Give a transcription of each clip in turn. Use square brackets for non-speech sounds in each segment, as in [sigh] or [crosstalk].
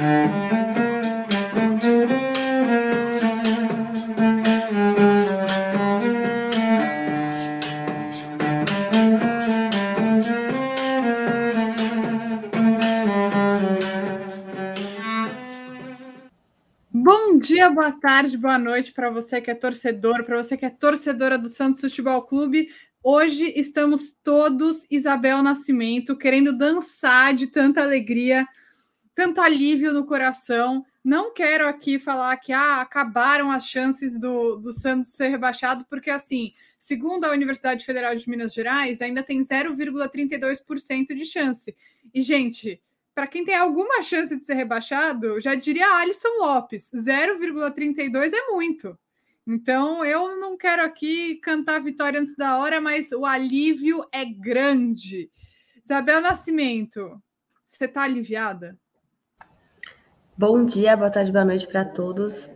Bom dia, boa tarde, boa noite para você que é torcedor, para você que é torcedora do Santos Futebol Clube. Hoje estamos todos Isabel Nascimento querendo dançar de tanta alegria, tanto alívio no coração. Não quero aqui falar que ah, acabaram as chances do, do Santos ser rebaixado, porque assim, segundo a Universidade Federal de Minas Gerais, ainda tem 0,32% de chance. E, gente, para quem tem alguma chance de ser rebaixado, já diria Alisson Lopes: 0,32 é muito. Então, eu não quero aqui cantar vitória antes da hora, mas o alívio é grande. Isabel Nascimento, você está aliviada? Bom dia, boa tarde, boa noite para todos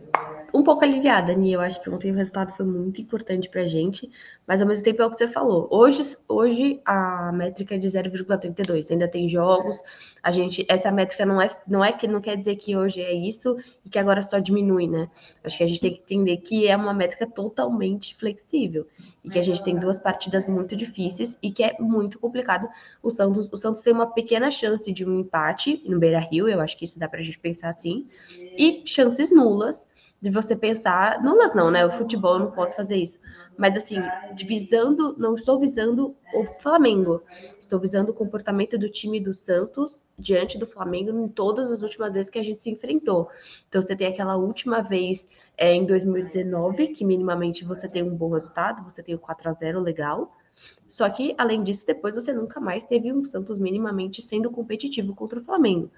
um pouco aliviada, Ni. Eu acho que ontem o resultado foi muito importante para a gente, mas ao mesmo tempo é o que você falou. Hoje, hoje a métrica é de 0,32. Ainda tem jogos. A gente, essa métrica não é, não é que não quer dizer que hoje é isso e que agora só diminui, né? Acho que a gente tem que entender que é uma métrica totalmente flexível e que a gente tem duas partidas muito difíceis e que é muito complicado. O Santos, o Santos tem uma pequena chance de um empate no Beira Rio. Eu acho que isso dá para a gente pensar assim e chances nulas de você pensar, nulas não, né? O futebol eu não posso fazer isso. Mas assim, visando, não estou visando o Flamengo, estou visando o comportamento do time do Santos diante do Flamengo em todas as últimas vezes que a gente se enfrentou. Então você tem aquela última vez é, em 2019, que minimamente você tem um bom resultado, você tem o 4 a 0 legal. Só que, além disso, depois você nunca mais teve um Santos minimamente sendo competitivo contra o Flamengo.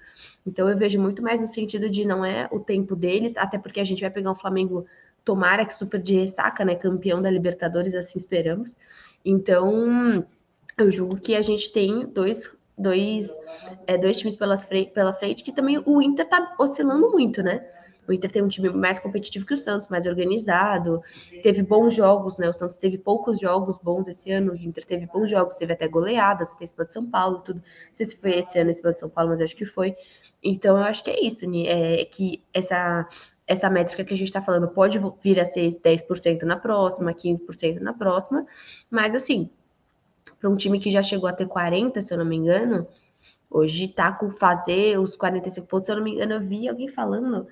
Então eu vejo muito mais no sentido de não é o tempo deles, até porque a gente vai pegar um Flamengo, tomara que super de ressaca, né? Campeão da Libertadores, assim esperamos. Então, eu julgo que a gente tem dois dois, é, dois times pela pela frente, que também o Inter tá oscilando muito, né? O Inter tem um time mais competitivo que o Santos, mais organizado, teve bons jogos, né? O Santos teve poucos jogos bons esse ano, o Inter teve bons jogos, teve até goleadas, até em cima de São Paulo, tudo. Não sei se foi esse ano em cima de São Paulo, mas acho que foi. Então, eu acho que é isso, é que essa essa métrica que a gente está falando pode vir a ser 10% na próxima, 15% na próxima, mas assim, para um time que já chegou a ter 40, se eu não me engano, hoje tá com fazer os 45 pontos, se eu não me engano, eu vi alguém falando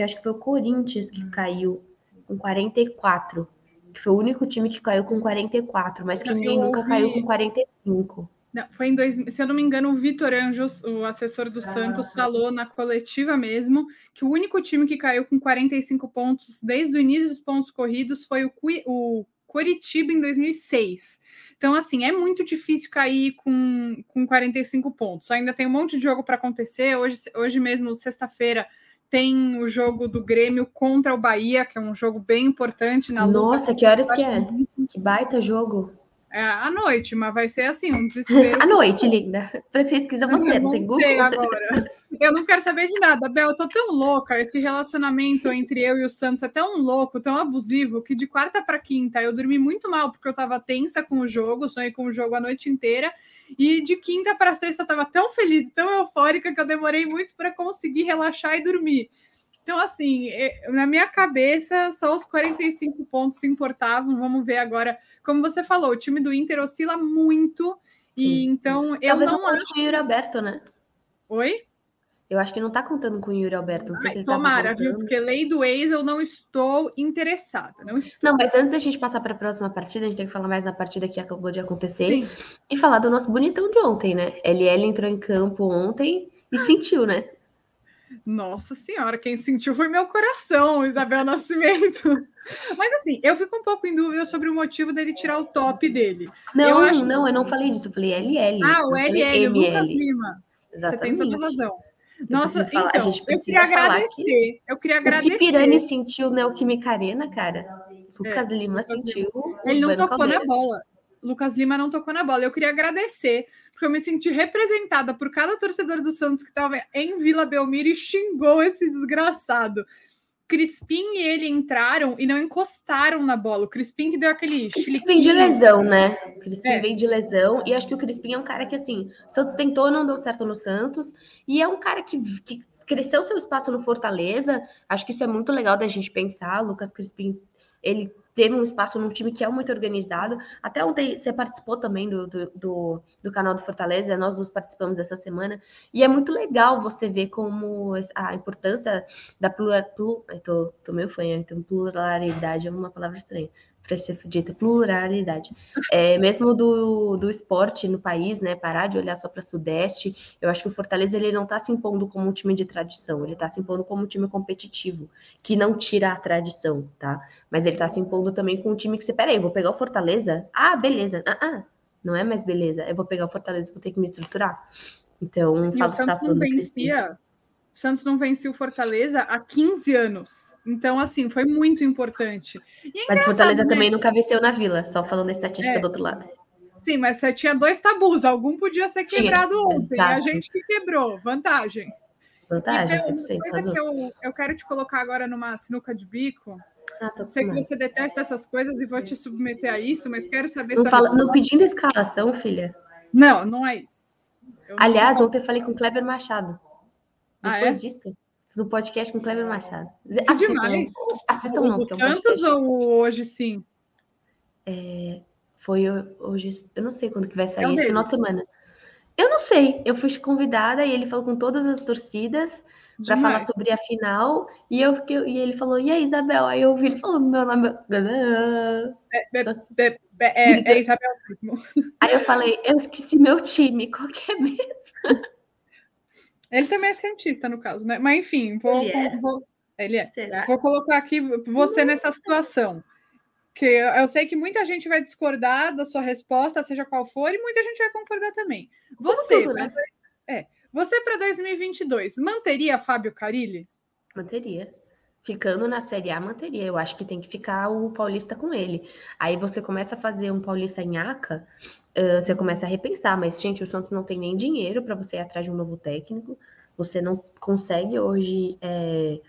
que acho que foi o Corinthians que caiu com 44, que foi o único time que caiu com 44, mas que ninguém nunca caiu com 45. Não, foi em dois, se eu não me engano, o Vitor Anjos, o assessor do Santos, ah, falou na coletiva mesmo que o único time que caiu com 45 pontos desde o início dos pontos corridos foi o, o Curitiba em 2006. Então, assim, é muito difícil cair com, com 45 pontos. Ainda tem um monte de jogo para acontecer. Hoje, hoje mesmo, sexta-feira, tem o jogo do Grêmio contra o Bahia, que é um jogo bem importante na Nossa, que horas que é? Que baita jogo. É à noite, mas vai ser assim, um desespero. à noite, linda. Para pesquisa você, eu não, tem Google. agora. Eu não quero saber de nada, Bel. Eu tô tão louca. Esse relacionamento entre eu e o Santos é tão louco, tão abusivo, que de quarta para quinta eu dormi muito mal, porque eu tava tensa com o jogo, sonhei com o jogo a noite inteira. E de quinta para sexta eu estava tão feliz, tão eufórica que eu demorei muito para conseguir relaxar e dormir. Então, assim, é, na minha cabeça, só os 45 pontos importavam. Vamos ver agora. Como você falou, o time do Inter oscila muito. Sim. E então eu Talvez não acho. Com o Yuri Alberto, né? Oi? Eu acho que não tá contando com o Yuri Alberto. Não sei Ai, se tomara, viu? Porque lei do ex eu não estou interessada. Não, estou. não, mas antes da gente passar para a próxima partida, a gente tem que falar mais da partida que acabou de acontecer Sim. e falar do nosso bonitão de ontem, né? LL entrou em campo ontem e sentiu, né? Nossa senhora, quem sentiu foi meu coração, Isabel Nascimento. Mas assim, eu fico um pouco em dúvida sobre o motivo dele tirar o top dele. Não, eu acho... não, eu não falei disso, eu falei LL. Ah, o LL, o Lucas Lima. Exatamente. Você tem toda razão. Nossa, então, a gente eu queria agradecer. Que, eu queria agradecer. O que Pirani sentiu Neoquímica Arena, cara. Lucas é, Lima Lucas sentiu. Ele não tocou Caldeira. na bola. Lucas Lima não tocou na bola. Eu queria agradecer, porque eu me senti representada por cada torcedor do Santos que estava em Vila Belmiro e xingou esse desgraçado. Crispim e ele entraram e não encostaram na bola. O Crispim que deu aquele Crispim vem de lesão, né? O Crispim é. vem de lesão. E acho que o Crispim é um cara que, assim, o Santos tentou, não deu certo no Santos. E é um cara que, que cresceu seu espaço no Fortaleza. Acho que isso é muito legal da gente pensar. Lucas Crispim, ele teve um espaço num time que é muito organizado. Até ontem você participou também do, do, do, do canal do Fortaleza, nós nos participamos essa semana, e é muito legal você ver como a importância da plural, tô, tô meio fã, então pluralidade é uma palavra estranha, para ser dita pluralidade. É, mesmo do, do esporte no país, né? Parar de olhar só para Sudeste. Eu acho que o Fortaleza ele não está se impondo como um time de tradição, ele está se impondo como um time competitivo, que não tira a tradição, tá? Mas ele está se impondo também com um time que você, peraí, vou pegar o Fortaleza? Ah, beleza. Ah, ah, não é mais beleza. Eu vou pegar o Fortaleza, vou ter que me estruturar. Então, e o Santos não vencia. O Santos não vencia o Fortaleza há 15 anos. Então, assim, foi muito importante. É mas o Fortaleza né? também nunca venceu na Vila, só falando a estatística é. do outro lado. Sim, mas você tinha dois tabus, algum podia ser quebrado tinha, ontem, exato. a gente que quebrou, vantagem. Vantagem, e, 100%. Coisa que eu, eu quero te colocar agora numa sinuca de bico. Ah, Sei que você detesta essas coisas e vou te submeter a isso, mas quero saber não, fala, não pedindo escalação, filha. Não, não é isso. Eu Aliás, não... ontem eu falei com o Kleber Machado. Ah, Depois ah, é? disso, fiz um podcast com o Kleber Machado. Que assistam, demais. Assistam o, o Santos ou hoje sim? É, foi hoje, eu não sei quando que vai sair, é esse final de semana. Eu não sei, eu fui convidada e ele falou com todas as torcidas para falar sobre a final e eu e ele falou e aí Isabel aí eu ouvi ele falando meu nome é, é, é, é, é Isabel mesmo aí eu falei eu esqueci meu time qual que é mesmo [laughs] ele também é cientista, no caso, né? Mas enfim, vou. Ele é. Vou, ele é. Vou colocar aqui você nessa situação. Que eu sei que muita gente vai discordar da sua resposta, seja qual for, e muita gente vai concordar também. Você, tudo, né? é, você para 2022, manteria Fábio Carilli? Manteria. Ficando na Série A, manteria. Eu acho que tem que ficar o Paulista com ele. Aí você começa a fazer um Paulista em Aca, uh, você começa a repensar. Mas, gente, o Santos não tem nem dinheiro para você ir atrás de um novo técnico. Você não consegue hoje. É...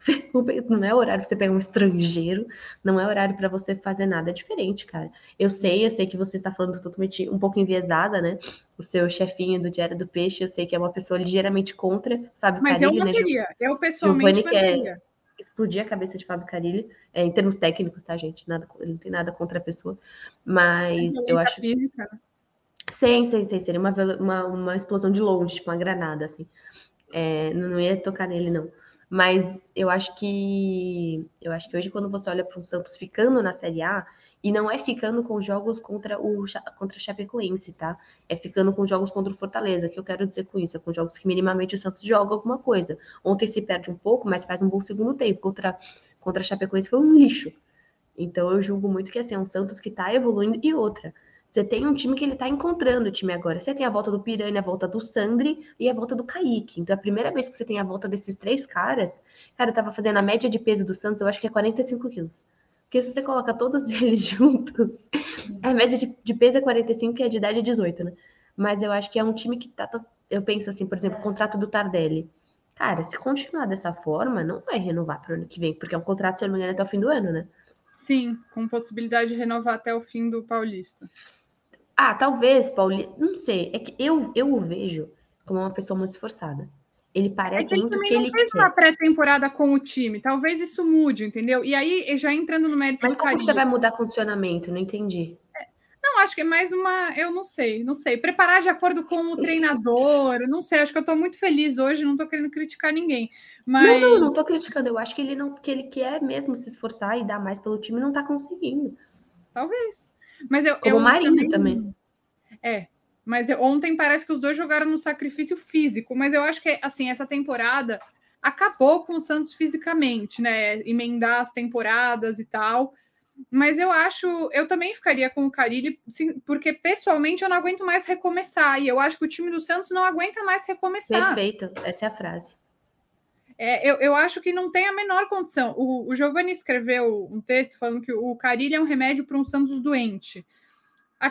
[laughs] não é horário para você pegar um estrangeiro, não é horário para você fazer nada diferente, cara. Eu sei, eu sei que você está falando totalmente um pouco enviesada, né? O seu chefinho do Diário do Peixe, eu sei que é uma pessoa ligeiramente contra Fábio Mas Carilli, eu não queria, né? eu pessoalmente quer explodir a cabeça de Fábio Carilli, é, em termos técnicos, tá, gente? Nada, ele não tem nada contra a pessoa, mas eu acho... Física? Sim, sim, sim, seria uma, uma, uma explosão de longe, tipo uma granada, assim. É, não ia tocar nele, não. Mas eu acho que eu acho que hoje, quando você olha para o Santos ficando na Série A, e não é ficando com jogos contra o contra a Chapecoense, tá? É ficando com jogos contra o Fortaleza, que eu quero dizer com isso, é com jogos que minimamente o Santos joga alguma coisa. Ontem se perde um pouco, mas faz um bom segundo tempo. Contra, contra a Chapecoense foi um lixo. Então eu julgo muito que assim, é um Santos que está evoluindo e outra. Você tem um time que ele tá encontrando o time agora. Você tem a volta do Piranha, a volta do Sandri e a volta do Kaique. Então, a primeira vez que você tem a volta desses três caras, cara, eu tava fazendo a média de peso do Santos, eu acho que é 45 quilos. Porque se você coloca todos [laughs] eles juntos, a média de, de peso é 45 e a de idade é 18, né? Mas eu acho que é um time que tá. Eu penso assim, por exemplo, o contrato do Tardelli. Cara, se continuar dessa forma, não vai renovar para o ano que vem, porque é um contrato, se eu não me engano, até o fim do ano, né? Sim, com possibilidade de renovar até o fim do Paulista. Ah, talvez, Paulinho, não sei. É que eu, eu o vejo como uma pessoa muito esforçada. Ele parece é que muito que ele fez quer. uma pré-temporada com o time. Talvez isso mude, entendeu? E aí, já entrando no mérito Mas como você vai mudar condicionamento? Não entendi. É, não, acho que é mais uma. Eu não sei, não sei. Preparar de acordo com o treinador, não sei. Acho que eu estou muito feliz hoje, não estou querendo criticar ninguém. Mas... Não, não, não estou criticando. Eu acho que ele não que ele quer mesmo se esforçar e dar mais pelo time, não está conseguindo. Talvez. Mas eu, Como eu Marinho também, também. É. Mas eu, ontem parece que os dois jogaram no sacrifício físico. Mas eu acho que, assim, essa temporada acabou com o Santos fisicamente, né? Emendar as temporadas e tal. Mas eu acho, eu também ficaria com o Carilli, porque pessoalmente eu não aguento mais recomeçar. E eu acho que o time do Santos não aguenta mais recomeçar. Perfeito, essa é a frase. É, eu, eu acho que não tem a menor condição. O, o Giovanni escreveu um texto falando que o Carilli é um remédio para um Santos doente.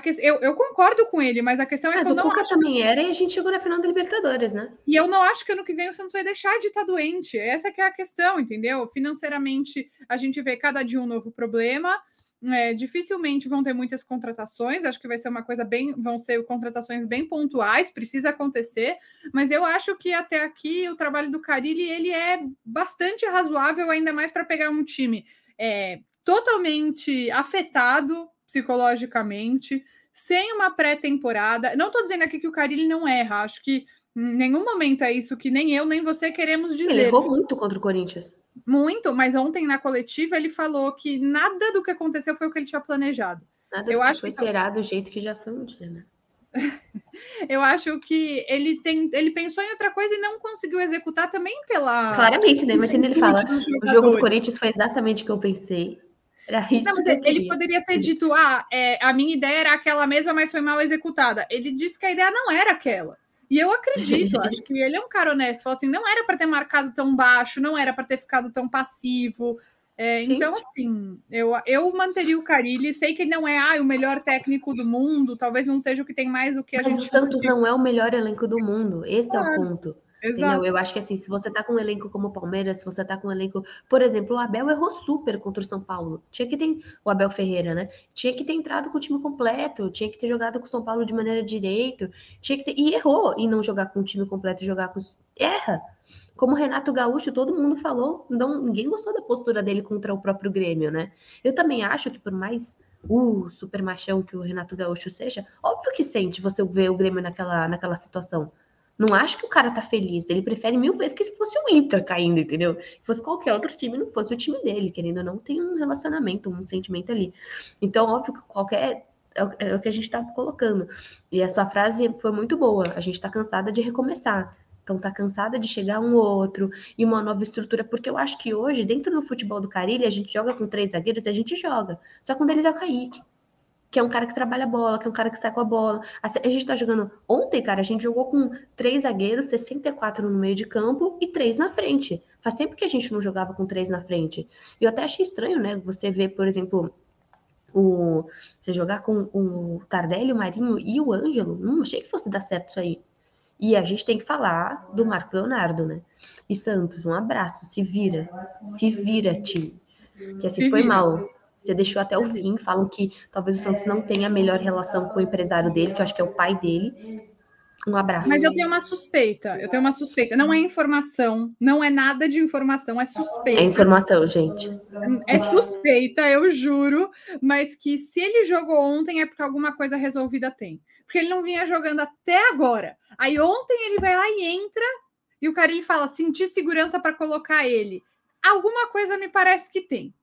Que... Eu, eu, concordo com ele, mas a questão é mas que eu não Cuca também era e a gente chegou na final da Libertadores, né? E eu não acho que ano que vem o Santos vai deixar de estar tá doente. Essa que é a questão, entendeu? Financeiramente, a gente vê cada dia um novo problema. É, dificilmente vão ter muitas contratações, acho que vai ser uma coisa bem, vão ser contratações bem pontuais, precisa acontecer, mas eu acho que até aqui o trabalho do Carilli ele é bastante razoável, ainda mais para pegar um time é, totalmente afetado psicologicamente, sem uma pré-temporada. Não estou dizendo aqui que o Carilli não erra, acho que em nenhum momento é isso que nem eu nem você queremos dizer. Ele errou muito contra o Corinthians. Muito, mas ontem na coletiva ele falou que nada do que aconteceu foi o que ele tinha planejado. Nada eu acho que foi será do jeito que já foi um dia, né? [laughs] eu acho que ele tem, ele pensou em outra coisa e não conseguiu executar também pela. Claramente, né? Imagina ele fala: o jogo do Corinthians foi exatamente o que eu pensei. Era isso não, mas ele, ele poderia ter dito: ah, é, a minha ideia era aquela mesma, mas foi mal executada. Ele disse que a ideia não era aquela. E eu acredito, acho que ele é um cara honesto. Falou assim: não era para ter marcado tão baixo, não era para ter ficado tão passivo. É, então, assim, eu, eu manteria o Carilli. Sei que ele não é ah, o melhor técnico do mundo, talvez não seja o que tem mais o que a Mas gente. Mas o Santos não é o melhor elenco do mundo. Esse claro. é o ponto. Exato. Eu acho que assim, se você tá com um elenco como o Palmeiras, se você tá com um elenco, por exemplo, o Abel errou super contra o São Paulo. Tinha que ter o Abel Ferreira, né? Tinha que ter entrado com o time completo, tinha que ter jogado com o São Paulo de maneira direito, tinha que ter e errou em não jogar com o time completo e jogar com erra. Como o Renato Gaúcho, todo mundo falou, não, ninguém gostou da postura dele contra o próprio Grêmio, né? Eu também acho que por mais uh, super machão que o Renato Gaúcho seja, óbvio que sente você ver o Grêmio naquela, naquela situação. Não acho que o cara tá feliz. Ele prefere mil vezes que se fosse o Inter caindo, entendeu? Se fosse qualquer outro time, não fosse o time dele, querendo ou não, tem um relacionamento, um sentimento ali. Então, óbvio que qualquer. É o que a gente tá colocando. E a sua frase foi muito boa. A gente tá cansada de recomeçar. Então tá cansada de chegar um outro e uma nova estrutura, porque eu acho que hoje, dentro do futebol do Carilho, a gente joga com três zagueiros e a gente joga. Só que um deles é o Kaique que é um cara que trabalha a bola, que é um cara que sai com a bola. A gente tá jogando. Ontem, cara, a gente jogou com três zagueiros, 64 no meio de campo e três na frente. Faz tempo que a gente não jogava com três na frente. E eu até achei estranho, né? Você ver, por exemplo, o você jogar com o Tardelli, o Marinho e o Ângelo. Não achei que fosse dar certo isso aí. E a gente tem que falar do Marcos Leonardo, né? E Santos, um abraço, se vira, se vira, time. Que assim foi mal. Você deixou até o fim. Falam que talvez o Santos não tenha a melhor relação com o empresário dele, que eu acho que é o pai dele. Um abraço. Mas eu tenho uma suspeita. Eu tenho uma suspeita. Não é informação, não é nada de informação, é suspeita. É informação, gente. É suspeita, eu juro. Mas que se ele jogou ontem é porque alguma coisa resolvida tem. Porque ele não vinha jogando até agora. Aí ontem ele vai lá e entra e o cara ele fala: sentir segurança para colocar ele. Alguma coisa me parece que tem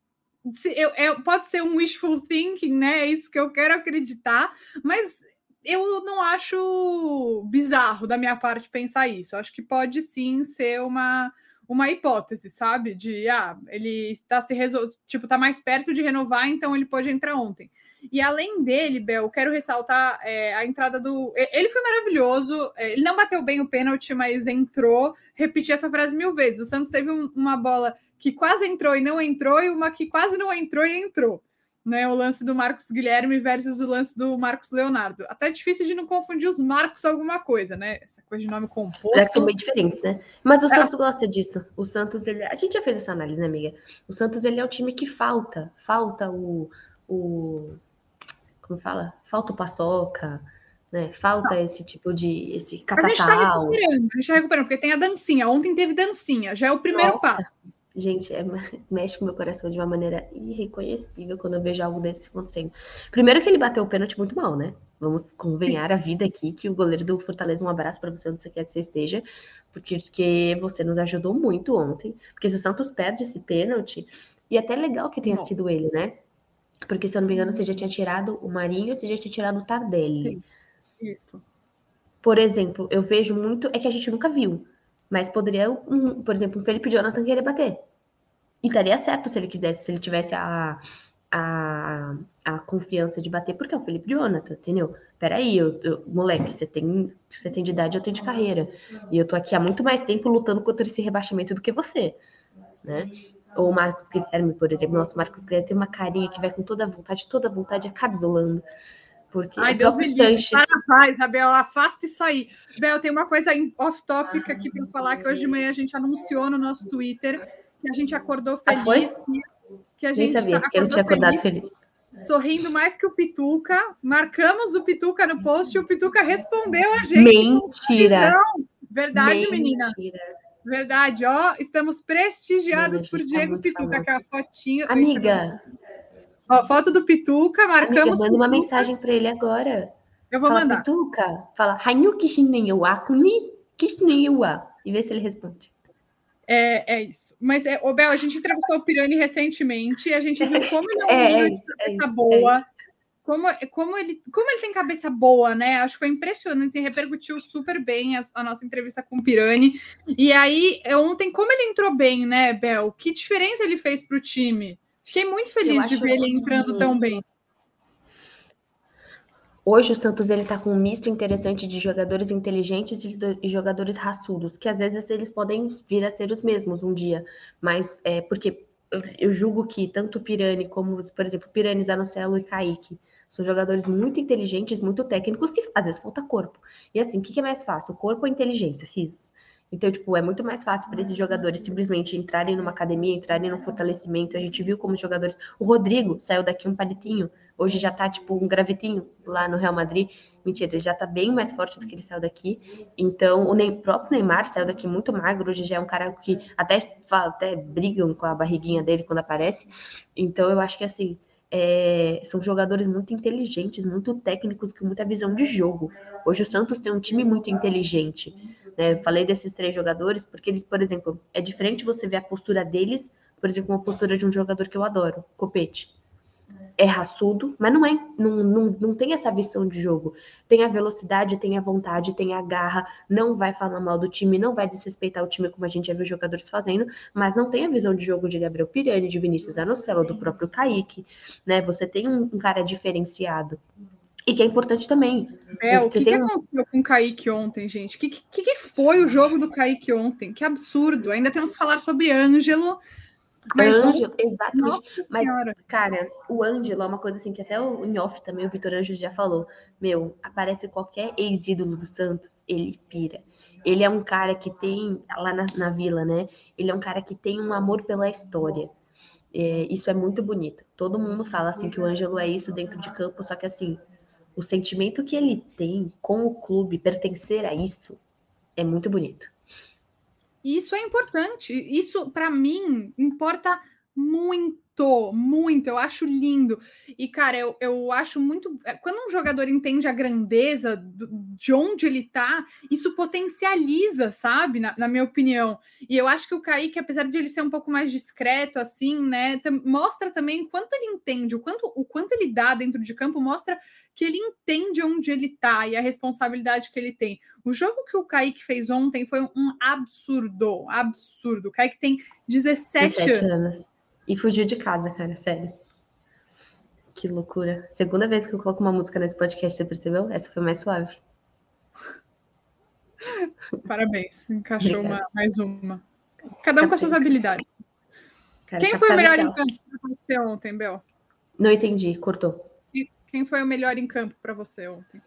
eu, pode ser um wishful thinking, né? É isso que eu quero acreditar, mas eu não acho bizarro da minha parte pensar isso. acho que pode sim ser uma, uma hipótese, sabe? De ah, ele está se resol... tipo, tá mais perto de renovar, então ele pode entrar ontem. E além dele, Bel, quero ressaltar é, a entrada do. Ele foi maravilhoso. É, ele não bateu bem o pênalti, mas entrou. Repeti essa frase mil vezes. O Santos teve um, uma bola que quase entrou e não entrou, e uma que quase não entrou e entrou. Né, o lance do Marcos Guilherme versus o lance do Marcos Leonardo. Até difícil de não confundir os Marcos alguma coisa, né? Essa coisa de nome composto. É, são bem diferentes, né? Mas o é. Santos gosta disso. O Santos, ele... a gente já fez essa análise, né, amiga? O Santos, ele é o time que falta. Falta o. o... Como fala? Falta o paçoca, né? Falta não. esse tipo de. esse catatal. Mas a gente tá recuperando, a gente tá recuperando, porque tem a dancinha. Ontem teve dancinha, já é o primeiro Nossa. passo. Gente, é, [laughs] mexe com o meu coração de uma maneira irreconhecível quando eu vejo algo desse acontecendo. Primeiro que ele bateu o pênalti muito mal, né? Vamos convenhar a vida aqui que o goleiro do Fortaleza, um abraço para você onde você quer que você esteja, porque, porque você nos ajudou muito ontem. Porque se o Santos perde esse pênalti, e até legal que tenha Nossa. sido ele, né? Porque, se eu não me engano, você já tinha tirado o Marinho e você já tinha tirado o Tardelli. Sim, isso. Por exemplo, eu vejo muito. É que a gente nunca viu. Mas poderia, um, por exemplo, o Felipe Jonathan querer bater. E estaria certo se ele quisesse, se ele tivesse a, a, a confiança de bater, porque é o Felipe Jonathan, entendeu? Peraí, eu, eu, moleque, você tem, você tem de idade, eu tenho de carreira. E eu tô aqui há muito mais tempo lutando contra esse rebaixamento do que você, né? Ou o Marcos Guilherme, por exemplo. Nossa, o Marcos Guilherme tem uma carinha que vai com toda a vontade, toda a vontade acaba isolando Porque Ai, Deus me. Sanches. Para a paz, Abel, afasta isso aí. Bel, tem uma coisa off-topic aqui para falar, que hoje de manhã a gente anunciou no nosso Twitter que a gente acordou Ah, feliz, que, que a Nem gente sabia, tá- porque eu tinha acordado feliz. sorrindo mais que o Pituca. Marcamos o Pituca no post e o Pituca respondeu a gente. Mentira! Verdade, menina. Mentira. Verdade, ó. Estamos prestigiados por tá Diego muito Pituca, que é a fotinha. Amiga, Ó, foto do Pituca, amiga, marcamos. manda uma mensagem pra ele agora. Eu vou Fala, mandar. Pituca. Fala, Hanyu Kishinewa, Kuni Kishinewa. E vê se ele responde. É, é isso. Mas, é, ô, Bel, a gente entrevistou o Pirani recentemente e a gente viu como ele é um [laughs] É, é de é cabeça isso, boa. Como, como, ele, como ele tem cabeça boa, né? Acho que foi impressionante, assim, repercutiu super bem a, a nossa entrevista com o Pirani. E aí, é, ontem, como ele entrou bem, né, Bel? Que diferença ele fez para o time? Fiquei muito feliz de ver ele que- entrando tão bem. Hoje o Santos ele tá com um misto interessante de jogadores inteligentes e, do- jogadores raçudos, que às vezes eles podem vir a ser os mesmos um dia, mas é porque eu, eu julgo que tanto o Pirani como, por exemplo, Pirani, Zanocelo e Kaique são jogadores muito inteligentes, muito técnicos, que às vezes falta corpo. E assim, o que, que é mais fácil? Corpo ou inteligência? Risos. Então, tipo, é muito mais fácil para esses jogadores simplesmente entrarem numa academia, entrarem num fortalecimento. A gente viu como os jogadores. O Rodrigo saiu daqui um palitinho, hoje já tá, tipo, um gravetinho lá no Real Madrid. Mentira, ele já tá bem mais forte do que ele saiu daqui. Então, o próprio Neymar saiu daqui muito magro, hoje já é um cara que até, até brigam com a barriguinha dele quando aparece. Então, eu acho que assim. é, são jogadores muito inteligentes, muito técnicos, com muita visão de jogo. Hoje o Santos tem um time muito inteligente. Eu falei desses três jogadores porque eles, por exemplo, é diferente você ver a postura deles, por exemplo, uma postura de um jogador que eu adoro, Copete. É raçudo, mas não é, não, não, não tem essa visão de jogo. Tem a velocidade, tem a vontade, tem a garra, não vai falar mal do time, não vai desrespeitar o time como a gente já viu jogadores fazendo, mas não tem a visão de jogo de Gabriel Pirani, de Vinícius Anocelo, do próprio Kaique, né? Você tem um, um cara diferenciado. E que é importante também. Bel, o que, tem aconteceu com o Kaique ontem, gente? O que, que, que foi o jogo do Kaique ontem? Que absurdo. Ainda temos que falar sobre Ângelo. Mas ontem, Ângelo, exatamente. nossa Mas senhora. Cara, o Ângelo é uma coisa assim que até o em off também o Vitor Ângelo já falou. Meu, aparece qualquer ex-ídolo do Santos, ele pira. Ele é um cara que tem, lá na, na vila, né? Ele é um cara que tem um amor pela história. É, isso é muito bonito. Todo mundo fala assim que o Ângelo é isso dentro de campo, só que assim, o sentimento que ele tem com o clube, pertencer a isso, é muito bonito. Isso é importante. Isso, para mim, importa muito, muito. Eu acho lindo. E, cara, eu, eu acho muito. é, Quando um jogador entende a grandeza do- de onde ele tá, isso potencializa, sabe? Na, na minha opinião. E eu acho que o Kaique, apesar de ele ser um pouco mais discreto, assim, né, mostra também quanto ele entende, o quanto, o quanto ele dá dentro de campo, mostra que ele entende onde ele tá e a responsabilidade que ele tem. O jogo que o Kaique fez ontem foi um absurdo, absurdo. O Kaique tem 17, 17 anos. anos. E fugiu de casa, cara, sério. Que loucura. Segunda vez que eu coloco uma música nesse podcast, você percebeu? Essa foi mais suave. [laughs] Parabéns, encaixou uma, mais uma. Cada um com as suas habilidades. Cara, Quem foi o melhor em campo para você ontem, Bel? Não entendi, cortou. Quem foi o melhor em campo para você ontem?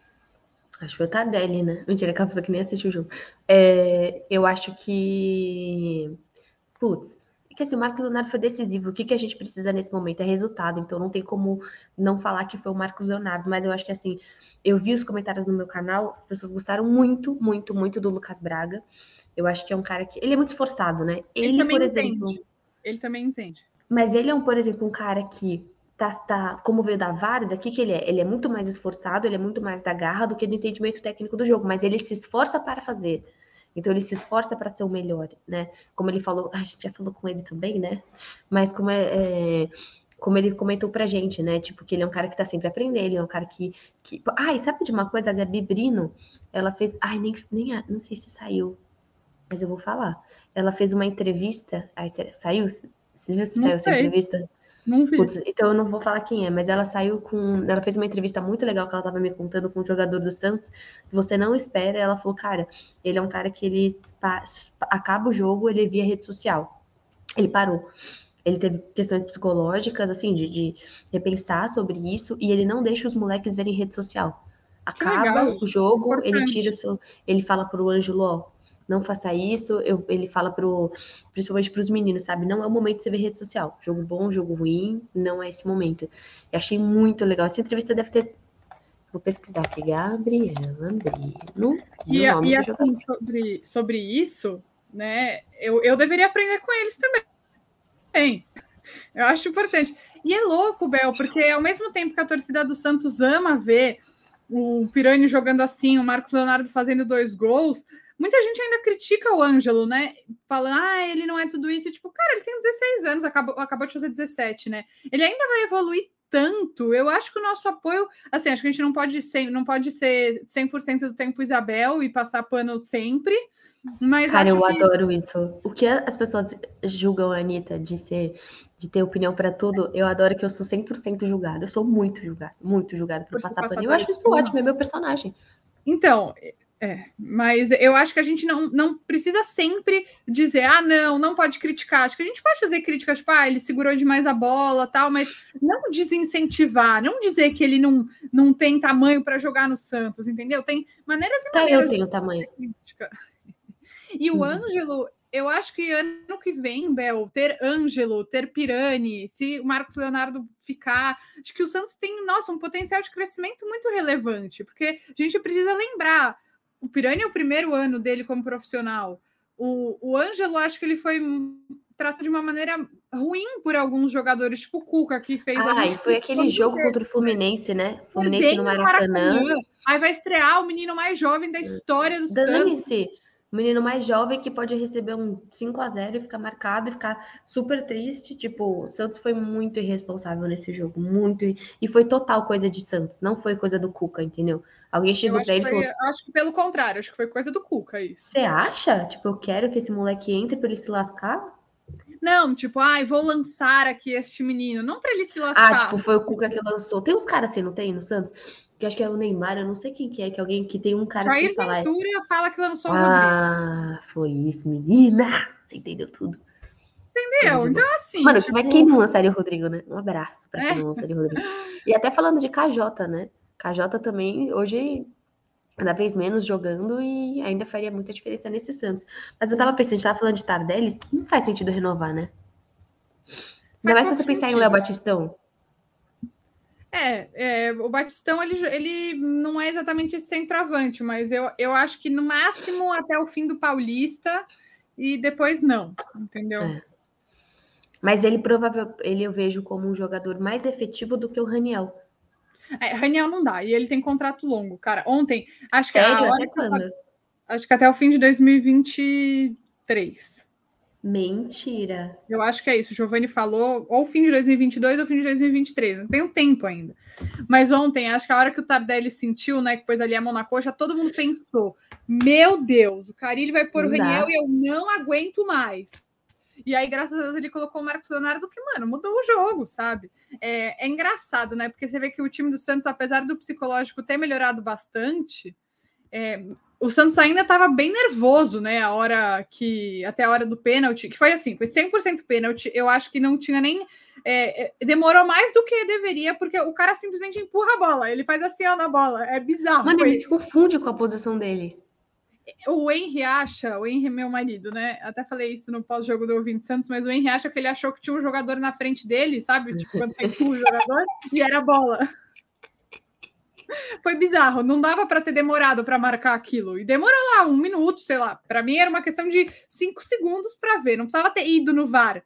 Acho que foi o Tardelli, né? Mentira, aquela pessoa que nem assistiu o jogo. É, eu acho que. Putz, é que assim, o Marcos Leonardo foi decisivo. O que, que a gente precisa nesse momento é resultado. Então não tem como não falar que foi o Marcos Leonardo. Mas eu acho que assim, eu vi os comentários no meu canal, as pessoas gostaram muito, muito, muito do Lucas Braga. Eu acho que é um cara que. Ele é muito esforçado, né? Ele, Ele, por entende. exemplo. Ele também entende. Mas ele é, um, por exemplo, um cara que tá, tá como veio da Várzea, o que, que ele é? Ele é muito mais esforçado, ele é muito mais da garra do que do entendimento técnico do jogo, mas ele se esforça para fazer. Então ele se esforça para ser o melhor, né? Como ele falou, a gente já falou com ele também, né? Mas como é, é, como ele comentou pra gente, né? Tipo, que ele é um cara que tá sempre aprendendo, ele é um cara que. que... Ai, sabe de uma coisa? A Gabi Brino, ela fez. Ai, nem, nem não sei se saiu, mas eu vou falar. Ela fez uma entrevista. Ai, sa- saiu? Você viu se Não saiu essa sei. entrevista? Não vi. Putz, então eu não vou falar quem é, mas ela saiu com. Ela fez uma entrevista muito legal que ela tava me contando com um jogador do Santos, você não espera. Ela falou, cara, ele é um cara que ele acaba o jogo, ele via rede social. Ele parou. ele teve questões psicológicas, assim, de, de repensar sobre isso, e ele não deixa os moleques verem rede social. Acaba o jogo, Importante. ele tira o seu. Ele fala pro Ângelo, ó, não faça isso. Eu, ele fala pro, principalmente para os meninos, sabe? Não é o momento de você ver rede social. Jogo bom, jogo ruim, não é esse momento. Eu achei muito legal. Essa entrevista deve ter. Vou pesquisar aqui, Gabriela Andrino. E, e assim, sobre, sobre isso, né? Eu, eu deveria aprender com eles também. Eu acho importante. E é louco, Bel, porque ao mesmo tempo que a torcida do Santos ama ver o Pirani jogando assim, o Marcos Leonardo fazendo dois gols, muita gente ainda critica o Ângelo, né? Falando, ah, ele não é tudo isso. E, tipo, cara, ele tem 16 anos, acabou, acabou de fazer 17, né? Ele ainda vai evoluir tanto. Eu acho que o nosso apoio, assim, acho que a gente não pode ser, não pode ser 100% do tempo Isabel e passar pano sempre. Mas Cara, eu que... adoro isso. O que as pessoas julgam a Anitta de ser de ter opinião para tudo, eu adoro que eu sou 100% julgada. Eu sou muito julgada, muito julgada por, por passar pano. Eu acho isso ótimo, é meu personagem. Então, é, mas eu acho que a gente não, não precisa sempre dizer, ah, não, não pode criticar. Acho que a gente pode fazer críticas, tipo, ah, ele segurou demais a bola, tal, mas não desincentivar, não dizer que ele não, não tem tamanho para jogar no Santos, entendeu? Tem maneiras e maneiras. Eu tenho tamanho. E o hum. Ângelo, eu acho que ano que vem, Bel, ter Ângelo, ter Pirani, se o Marcos Leonardo ficar, acho que o Santos tem, nossa, um potencial de crescimento muito relevante, porque a gente precisa lembrar, o Pirani é o primeiro ano dele como profissional. O, o Ângelo, acho que ele foi tratado de uma maneira ruim por alguns jogadores, tipo o Cuca, que fez. Ah, e foi aquele jogo contra o Fluminense, né? Fluminense no Maracanã. Maracanã. Aí vai estrear o menino mais jovem da história do Santos. O menino mais jovem que pode receber um 5 a 0 e ficar marcado e ficar super triste. Tipo, o Santos foi muito irresponsável nesse jogo, muito. E foi total coisa de Santos, não foi coisa do Cuca, entendeu? Alguém chegou pra ele e falou. Acho que pelo contrário, acho que foi coisa do Cuca isso. Você acha? Tipo, eu quero que esse moleque entre pra ele se lascar? Não, tipo, ai, vou lançar aqui este menino, não para ele se lascar. Ah, tipo, foi o Cuca que lançou. Tem uns caras assim, não tem, no Santos? Que acho que é o Neymar, eu não sei quem que é, que é alguém que tem um cara Jair que fala. Ventura fala que lançou o Ah, foi isso, menina! Você entendeu tudo. Entendeu? Então, assim. Mano, tipo... como é quem não lançaria o Rodrigo, né? Um abraço pra quem é. não lançaria o Rodrigo. E até falando de KJ, né? KJ também, hoje, cada vez menos jogando e ainda faria muita diferença nesse Santos. Mas eu tava pensando, a gente tava falando de Tardelli, não faz sentido renovar, né? Ainda mais se você pensar em Léo Batistão. É, é, o Batistão ele, ele não é exatamente centroavante, mas eu, eu acho que no máximo até o fim do Paulista e depois não, entendeu? É. Mas ele provavelmente ele eu vejo como um jogador mais efetivo do que o Raniel. É, Raniel não dá, e ele tem contrato longo, cara. Ontem, acho que Sério? a hora que eu, acho que até o fim de 2023. Mentira. Eu acho que é isso. O Giovanni falou ou fim de 2022 ou fim de 2023. Não tem um tempo ainda. Mas ontem, acho que a hora que o Tardelli sentiu, né, que pôs ali a mão na coxa, todo mundo pensou: Meu Deus, o Carilli vai pôr não o Reniel e eu não aguento mais. E aí, graças a Deus, ele colocou o Marcos Leonardo, que, mano, mudou o jogo, sabe? É, é engraçado, né? Porque você vê que o time do Santos, apesar do psicológico ter melhorado bastante, é, o Santos ainda estava bem nervoso, né? A hora que. Até a hora do pênalti, que foi assim, foi 100% pênalti. Eu acho que não tinha nem. É, é, demorou mais do que deveria, porque o cara simplesmente empurra a bola. Ele faz assim ó, na bola. É bizarro. Mano, foi. ele se confunde com a posição dele. O Henry acha, o Henry, meu marido, né? Até falei isso no pós-jogo do Ouvinte Santos, mas o Henry acha que ele achou que tinha um jogador na frente dele, sabe? Tipo, quando você empurra o jogador, e era bola. Foi bizarro, não dava para ter demorado para marcar aquilo. E demorou lá um minuto, sei lá. Para mim era uma questão de cinco segundos para ver, não precisava ter ido no VAR.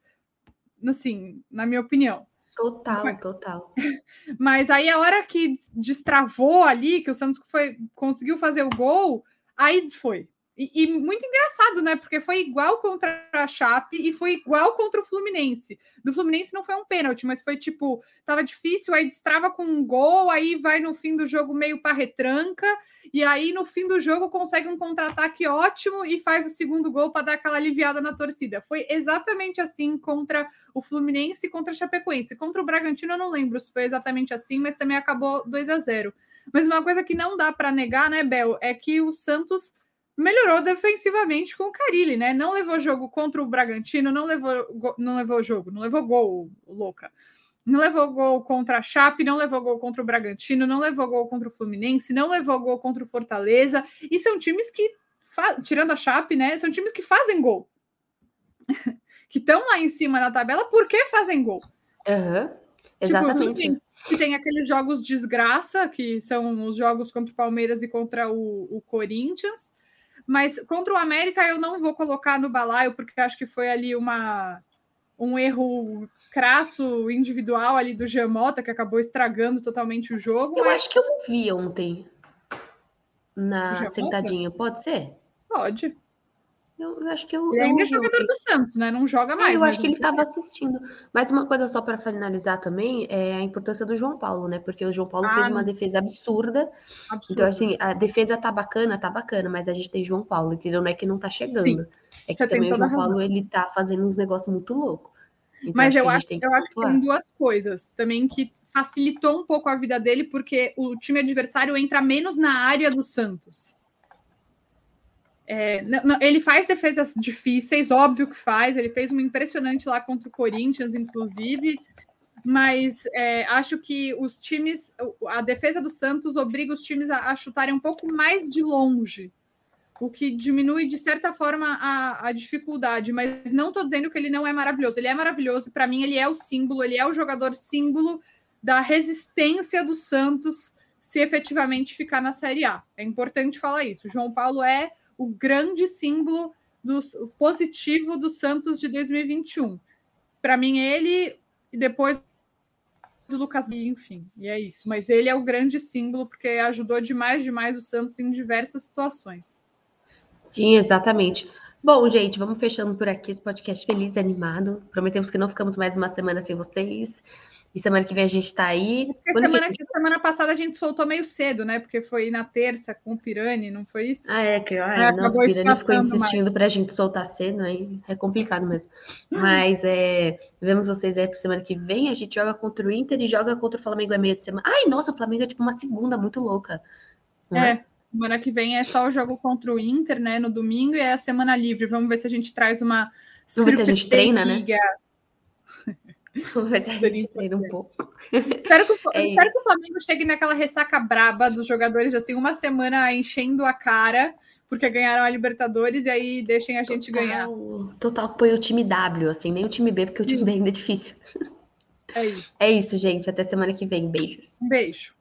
Assim, na minha opinião. Total, Mas, total. [laughs] Mas aí a hora que destravou ali, que o Santos foi, conseguiu fazer o gol, aí foi. E, e, muito engraçado, né? Porque foi igual contra a Chape e foi igual contra o Fluminense. Do Fluminense não foi um pênalti, mas foi tipo, tava difícil, aí destrava com um gol, aí vai no fim do jogo meio para retranca, e aí no fim do jogo consegue um contra-ataque ótimo e faz o segundo gol para dar aquela aliviada na torcida. Foi exatamente assim contra o Fluminense e contra a Chapecoense. Contra o Bragantino eu não lembro se foi exatamente assim, mas também acabou 2 a 0. Mas uma coisa que não dá para negar, né, Bel, é que o Santos melhorou defensivamente com o Carilli, né? Não levou jogo contra o Bragantino, não levou, não levou jogo, não levou gol, louca. Não levou gol contra a Chape, não levou gol contra o Bragantino, não levou gol contra o Fluminense, não levou gol contra o Fortaleza. E são times que, tirando a Chape, né? São times que fazem gol. [laughs] que estão lá em cima na tabela porque fazem gol. Uhum, exatamente. Tipo, tem, tem aqueles jogos desgraça, que são os jogos contra o Palmeiras e contra o, o Corinthians. Mas contra o América eu não vou colocar no balaio, porque acho que foi ali uma, um erro crasso individual ali do Giamota, que acabou estragando totalmente o jogo. Eu mas... acho que eu não vi ontem na sentadinha, pode ser? Pode. Eu, eu acho que eu. Ele ainda é jogador do Santos, né? Não joga mais. É, eu acho que ele estava assistindo. Mas uma coisa só para finalizar também é a importância do João Paulo, né? Porque o João Paulo ah, fez uma defesa absurda. absurda. Então, assim, a defesa tá bacana, tá bacana, mas a gente tem João Paulo, entendeu? Não é que não tá chegando. Sim, é que também o João Paulo ele tá fazendo uns negócios muito loucos. Então, Mas eu acho, eu acho que tem duas coisas também que facilitou um pouco a vida dele, porque o time adversário entra menos na área do Santos. É, não, não, ele faz defesas difíceis, óbvio que faz. Ele fez uma impressionante lá contra o Corinthians, inclusive. Mas é, acho que os times, a defesa do Santos obriga os times a, a chutarem um pouco mais de longe o que diminui, de certa forma, a, a dificuldade. Mas não estou dizendo que ele não é maravilhoso. Ele é maravilhoso. Para mim, ele é o símbolo, ele é o jogador símbolo da resistência do Santos se efetivamente ficar na Série A. É importante falar isso. O João Paulo é o grande símbolo do positivo do Santos de 2021. Para mim, ele e depois o Lucas, enfim, e é isso. Mas ele é o grande símbolo porque ajudou demais, demais o Santos em diversas situações. Sim, exatamente. Bom, gente, vamos fechando por aqui esse podcast feliz e animado. Prometemos que não ficamos mais uma semana sem vocês. E semana que vem a gente tá aí. Semana, que... semana passada a gente soltou meio cedo, né? Porque foi na terça com o Pirani, não foi isso? Ah, é, que ah, é, nossa, o Pirani ficou insistindo para a gente soltar cedo, aí é complicado mesmo. Mas é, vemos vocês aí para semana que vem. A gente joga contra o Inter e joga contra o Flamengo é meio de semana. Ai, nossa, o Flamengo é tipo uma segunda muito louca. É. é. Semana que vem é só o jogo contra o Inter, né? No domingo, e é a semana livre. Vamos ver se a gente traz uma. Vamos ver se a gente treina, né? Vamos ver se a gente treina um pouco. [laughs] Espero, que, é espero que, o Flamengo chegue naquela ressaca braba dos jogadores, assim, uma semana enchendo a cara, porque ganharam a Libertadores, e aí deixem a gente total, ganhar. Total, põe o time W, assim, nem o time B, porque o time isso. B ainda é difícil. É isso. É isso, gente. Até semana que vem. Beijos. Um beijo.